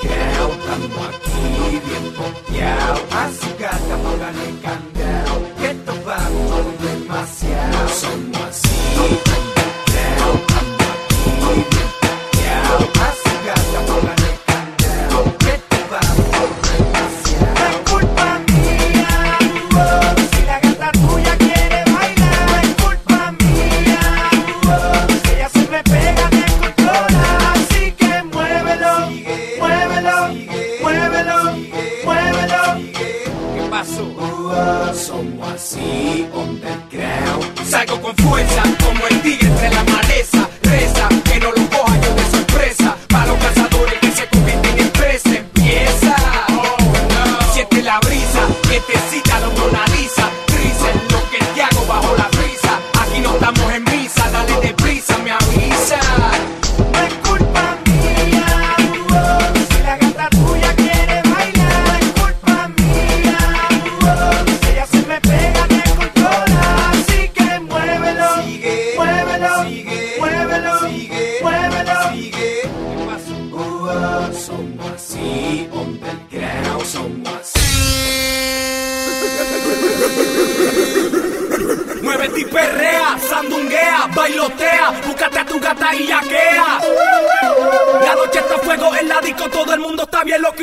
Quero tanto aqui, bien copiado. Así see.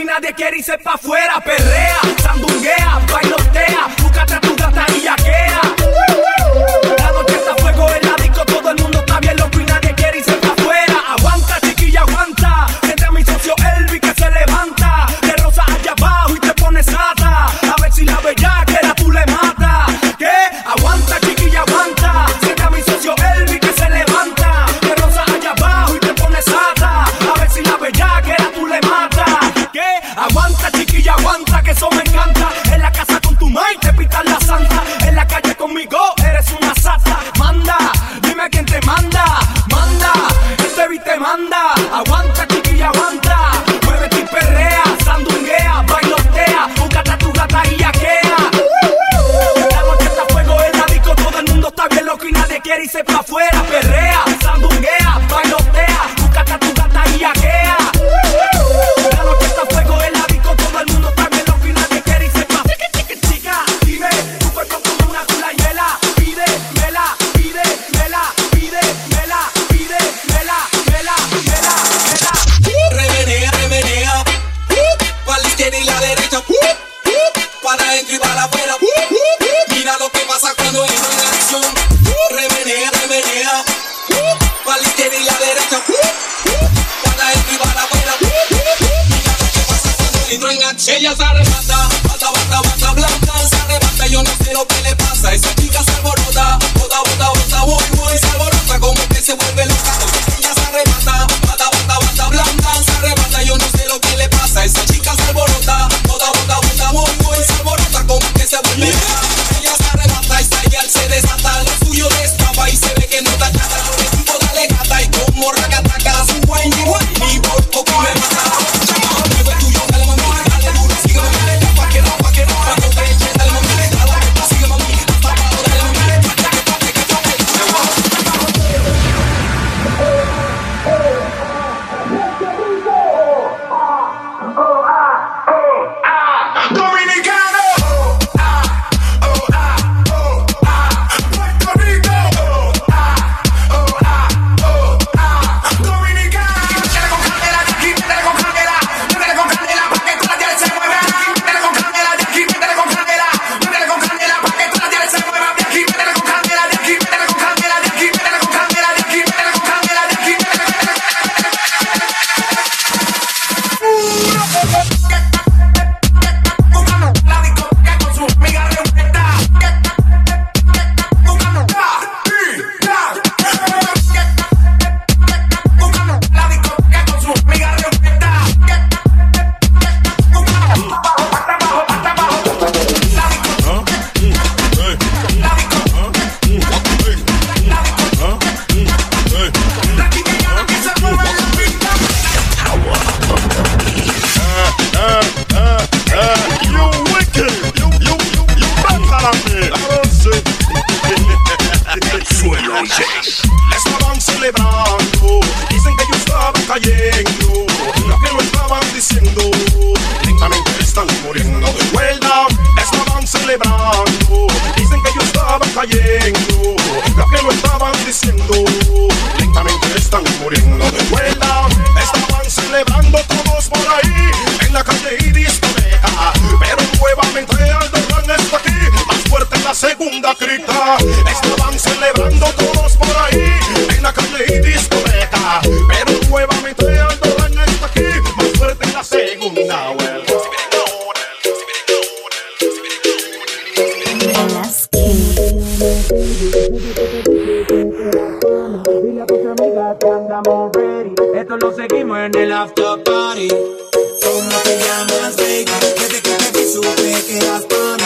nadie quiere irse pa' afuera. Perrea, sandunguea, bailotea, búscate a tu gata y yaquea. Estaban celebrando todos por ahí en la calle y discoteca. Pero nuevamente ando en esta aquí, más fuerte en la segunda vuelta. Esto lo seguimos en el after party. ¿Cómo te llamas, baby? Desde que te vi supe que eras para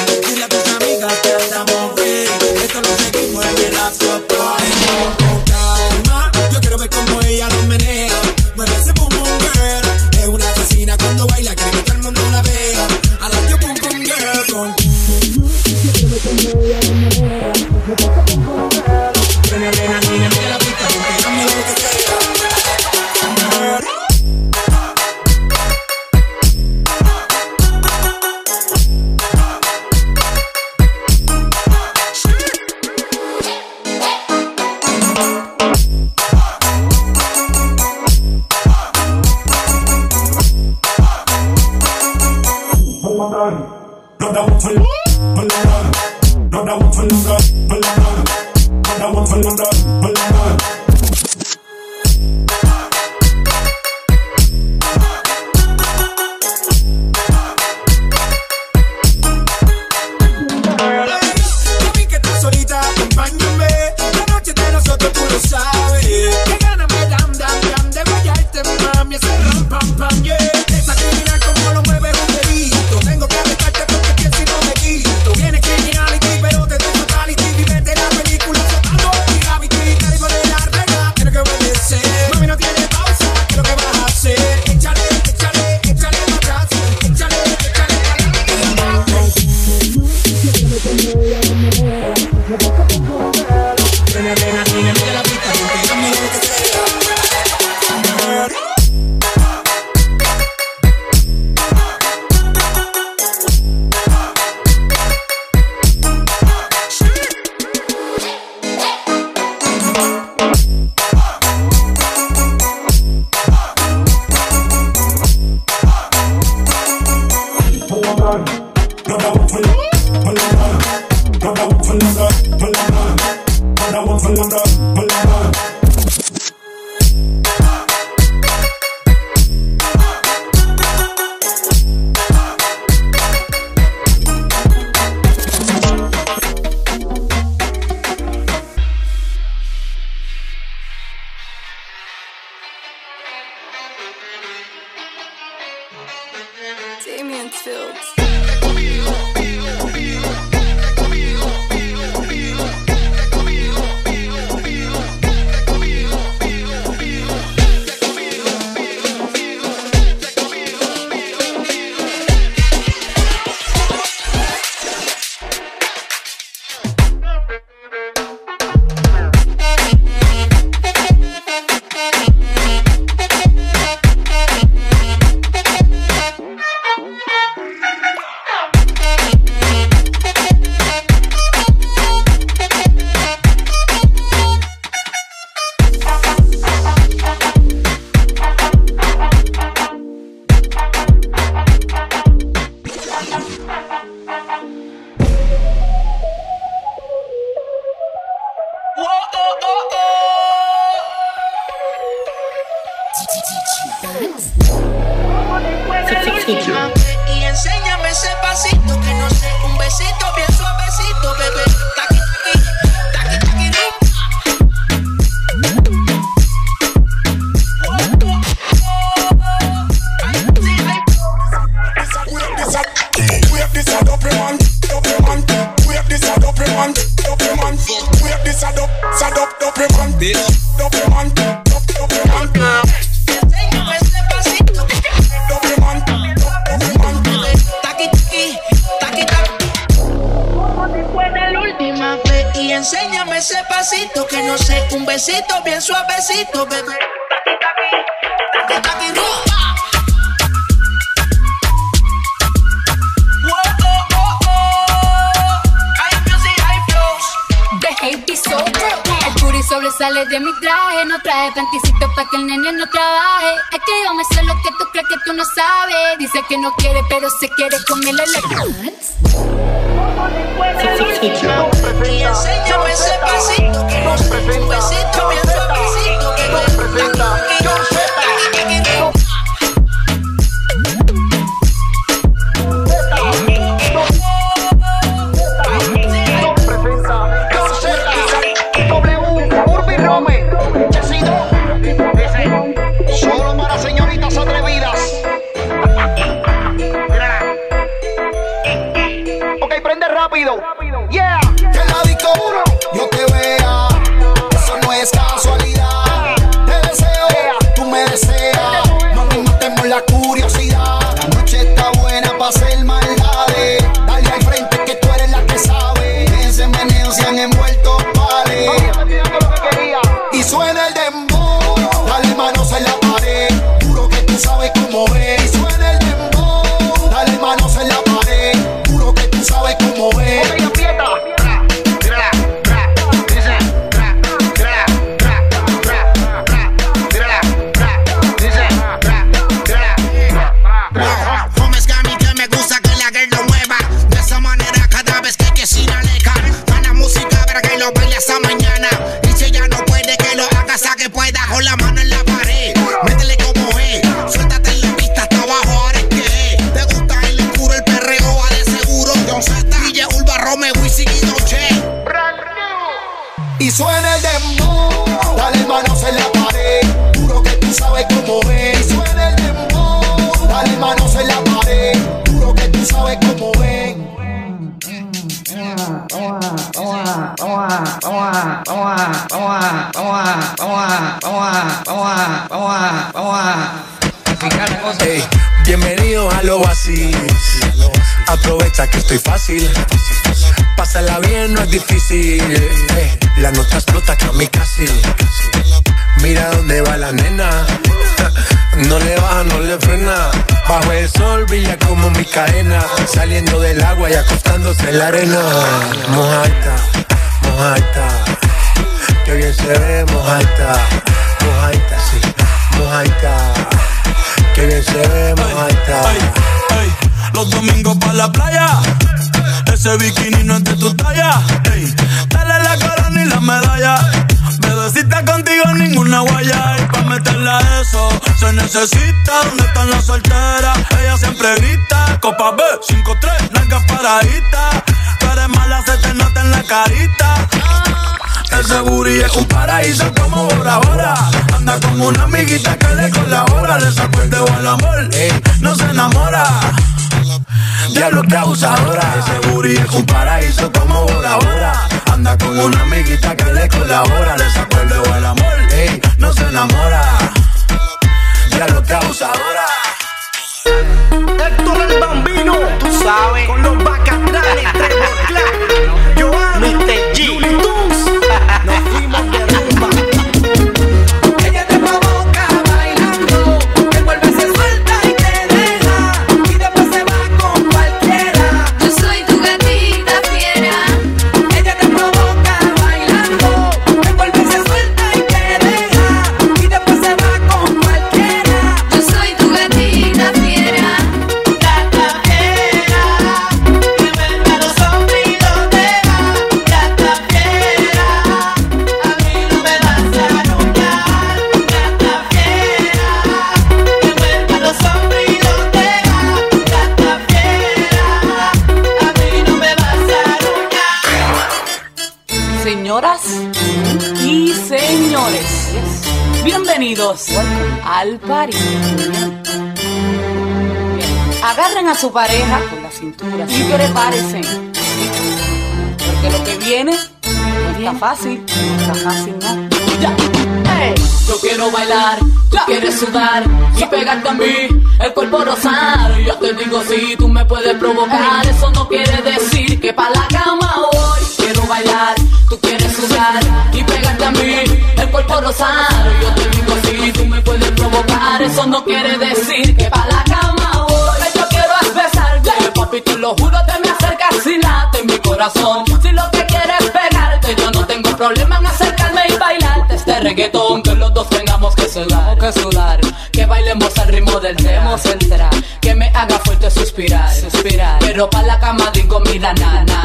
yo quiero ver como ella lo menea. London. Another one for London. Another one for London. Another one for dame ese pasito que no sé, un besito bien suavecito, bebé. Taqui, taqui, taqui, sobresale de mi traje. No traje panticito pa' que el nene no trabaje. Es que yo me sé lo que tú crees que tú no sabes. Dice que no quiere, pero se quiere comerle la y enséñame ese pasito que no la curiosidad. Que tú sabes cómo es. Ey, bienvenido a lo así. Aprovecha que estoy fácil. Pásala bien, no es difícil. Ey, la nota explota casi. Mira dónde va la nena. No le baja, no le frena. Bajo el sol como mi cadena. Saliendo del agua y acostándose en la arena. Mojaita, mojaita. Que bien se ve, mojaita. Mojaita, sí, mojaita. Que bien se ve, mojaita. Los domingos para la playa. Ese bikini no es de tu talla. Dale la corona y la medalla. Bebecita contigo ninguna guaya. Y pa' meterle a eso se necesita. ¿Dónde están las solteras? Ella siempre grita. B, 5-3, nalgas paraditas. Tú eres mala, se te nota en la carita. Ese booty es un paraíso como Bora Bora. Anda con una amiguita que le colabora. Le sacó el dedo al amor, no se enamora. Diablo que abusadora Ese booty es un paraíso como Bora Bora. Anda con una amiguita que le colabora. Le sacó el dedo al amor, ey, no se enamora. Diablo que abusadora Héctor el Bambino, al party. Bien, Agarren a su pareja con la cintura y prepárense. Porque lo que viene no está fácil, no está fácil, ¿no? Ya. Yo quiero bailar, tú quieres sudar y pegarte a mí, el cuerpo rosar. Yo te digo si tú me puedes provocar, eso no quiere decir que pa' la cama voy. Quiero bailar, Tú quieres sudar y pegarte a mí, el cuerpo rosado. Yo te digo si tú me puedes provocar. Eso no quiere decir que pa' la cama voy. Yo quiero es besarte, papi, te lo juro, te me acercas y late mi corazón. Si lo que quieres es pegarte, yo no tengo problema en acercarme y bailarte este reggaetón. Que los dos tengamos que sudar, que sudar. Que bailemos al ritmo del demos entrar. Que me haga fuerte suspirar, suspirar. Pero pa' la cama digo, mira, nana.